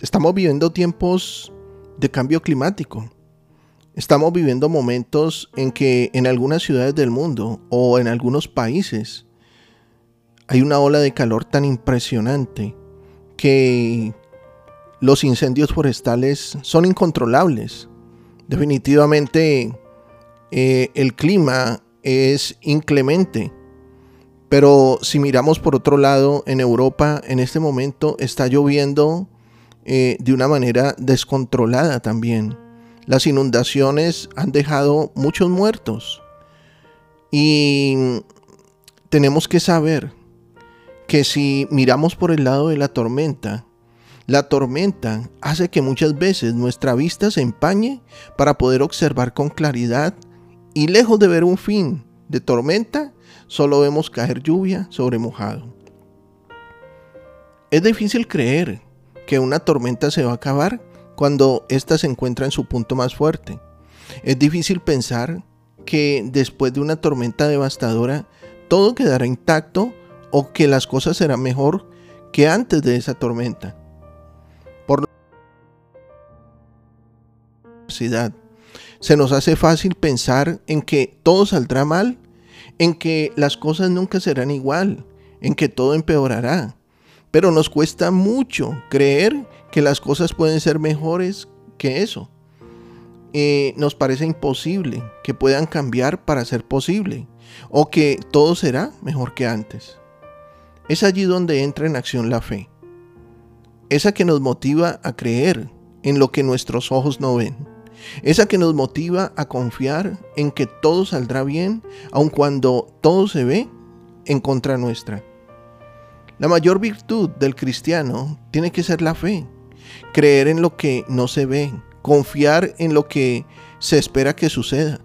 Estamos viviendo tiempos de cambio climático. Estamos viviendo momentos en que en algunas ciudades del mundo o en algunos países hay una ola de calor tan impresionante que los incendios forestales son incontrolables. Definitivamente eh, el clima es inclemente pero si miramos por otro lado, en Europa en este momento está lloviendo eh, de una manera descontrolada también. Las inundaciones han dejado muchos muertos. Y tenemos que saber que si miramos por el lado de la tormenta, la tormenta hace que muchas veces nuestra vista se empañe para poder observar con claridad y lejos de ver un fin de tormenta, solo vemos caer lluvia sobre mojado. Es difícil creer que una tormenta se va a acabar cuando ésta se encuentra en su punto más fuerte. Es difícil pensar que después de una tormenta devastadora todo quedará intacto o que las cosas serán mejor que antes de esa tormenta. Por se nos hace fácil pensar en que todo saldrá mal en que las cosas nunca serán igual, en que todo empeorará. Pero nos cuesta mucho creer que las cosas pueden ser mejores que eso. Eh, nos parece imposible que puedan cambiar para ser posible o que todo será mejor que antes. Es allí donde entra en acción la fe, esa que nos motiva a creer en lo que nuestros ojos no ven esa que nos motiva a confiar en que todo saldrá bien, aun cuando todo se ve en contra nuestra. La mayor virtud del cristiano tiene que ser la fe, creer en lo que no se ve, confiar en lo que se espera que suceda,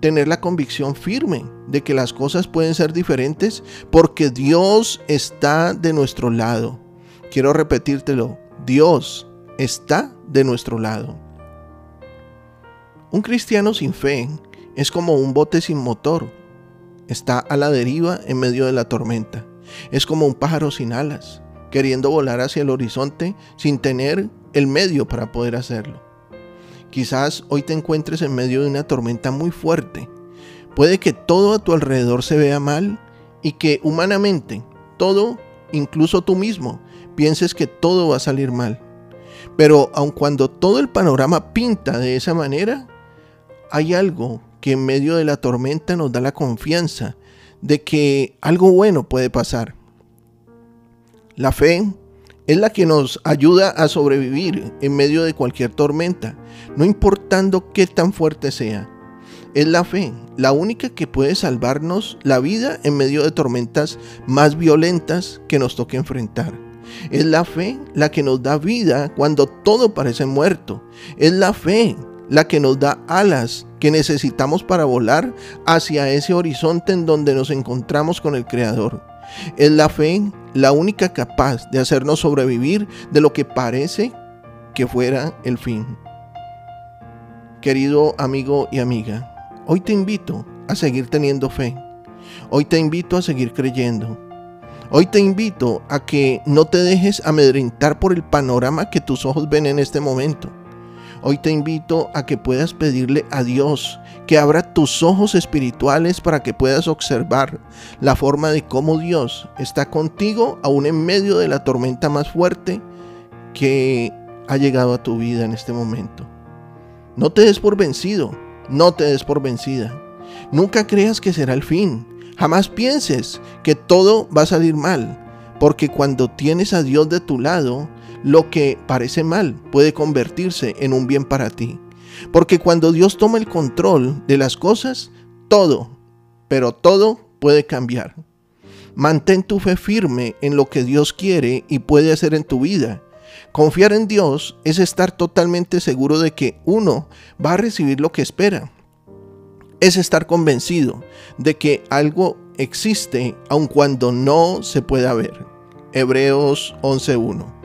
tener la convicción firme de que las cosas pueden ser diferentes porque Dios está de nuestro lado. Quiero repetírtelo, Dios está de nuestro lado. Un cristiano sin fe es como un bote sin motor. Está a la deriva en medio de la tormenta. Es como un pájaro sin alas, queriendo volar hacia el horizonte sin tener el medio para poder hacerlo. Quizás hoy te encuentres en medio de una tormenta muy fuerte. Puede que todo a tu alrededor se vea mal y que humanamente todo, incluso tú mismo, pienses que todo va a salir mal. Pero aun cuando todo el panorama pinta de esa manera, hay algo que en medio de la tormenta nos da la confianza de que algo bueno puede pasar. La fe es la que nos ayuda a sobrevivir en medio de cualquier tormenta, no importando qué tan fuerte sea. Es la fe, la única que puede salvarnos la vida en medio de tormentas más violentas que nos toque enfrentar. Es la fe la que nos da vida cuando todo parece muerto. Es la fe la que nos da alas que necesitamos para volar hacia ese horizonte en donde nos encontramos con el Creador. Es la fe la única capaz de hacernos sobrevivir de lo que parece que fuera el fin. Querido amigo y amiga, hoy te invito a seguir teniendo fe. Hoy te invito a seguir creyendo. Hoy te invito a que no te dejes amedrentar por el panorama que tus ojos ven en este momento. Hoy te invito a que puedas pedirle a Dios que abra tus ojos espirituales para que puedas observar la forma de cómo Dios está contigo aún en medio de la tormenta más fuerte que ha llegado a tu vida en este momento. No te des por vencido, no te des por vencida. Nunca creas que será el fin. Jamás pienses que todo va a salir mal, porque cuando tienes a Dios de tu lado, lo que parece mal puede convertirse en un bien para ti. Porque cuando Dios toma el control de las cosas, todo, pero todo puede cambiar. Mantén tu fe firme en lo que Dios quiere y puede hacer en tu vida. Confiar en Dios es estar totalmente seguro de que uno va a recibir lo que espera. Es estar convencido de que algo existe aun cuando no se pueda ver. Hebreos 11.1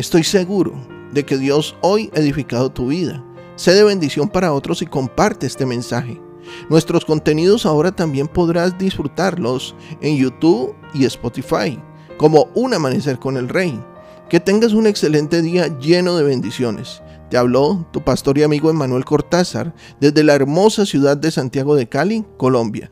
Estoy seguro de que Dios hoy ha edificado tu vida. Sé de bendición para otros y comparte este mensaje. Nuestros contenidos ahora también podrás disfrutarlos en YouTube y Spotify, como Un Amanecer con el Rey. Que tengas un excelente día lleno de bendiciones. Te habló tu pastor y amigo Emanuel Cortázar desde la hermosa ciudad de Santiago de Cali, Colombia.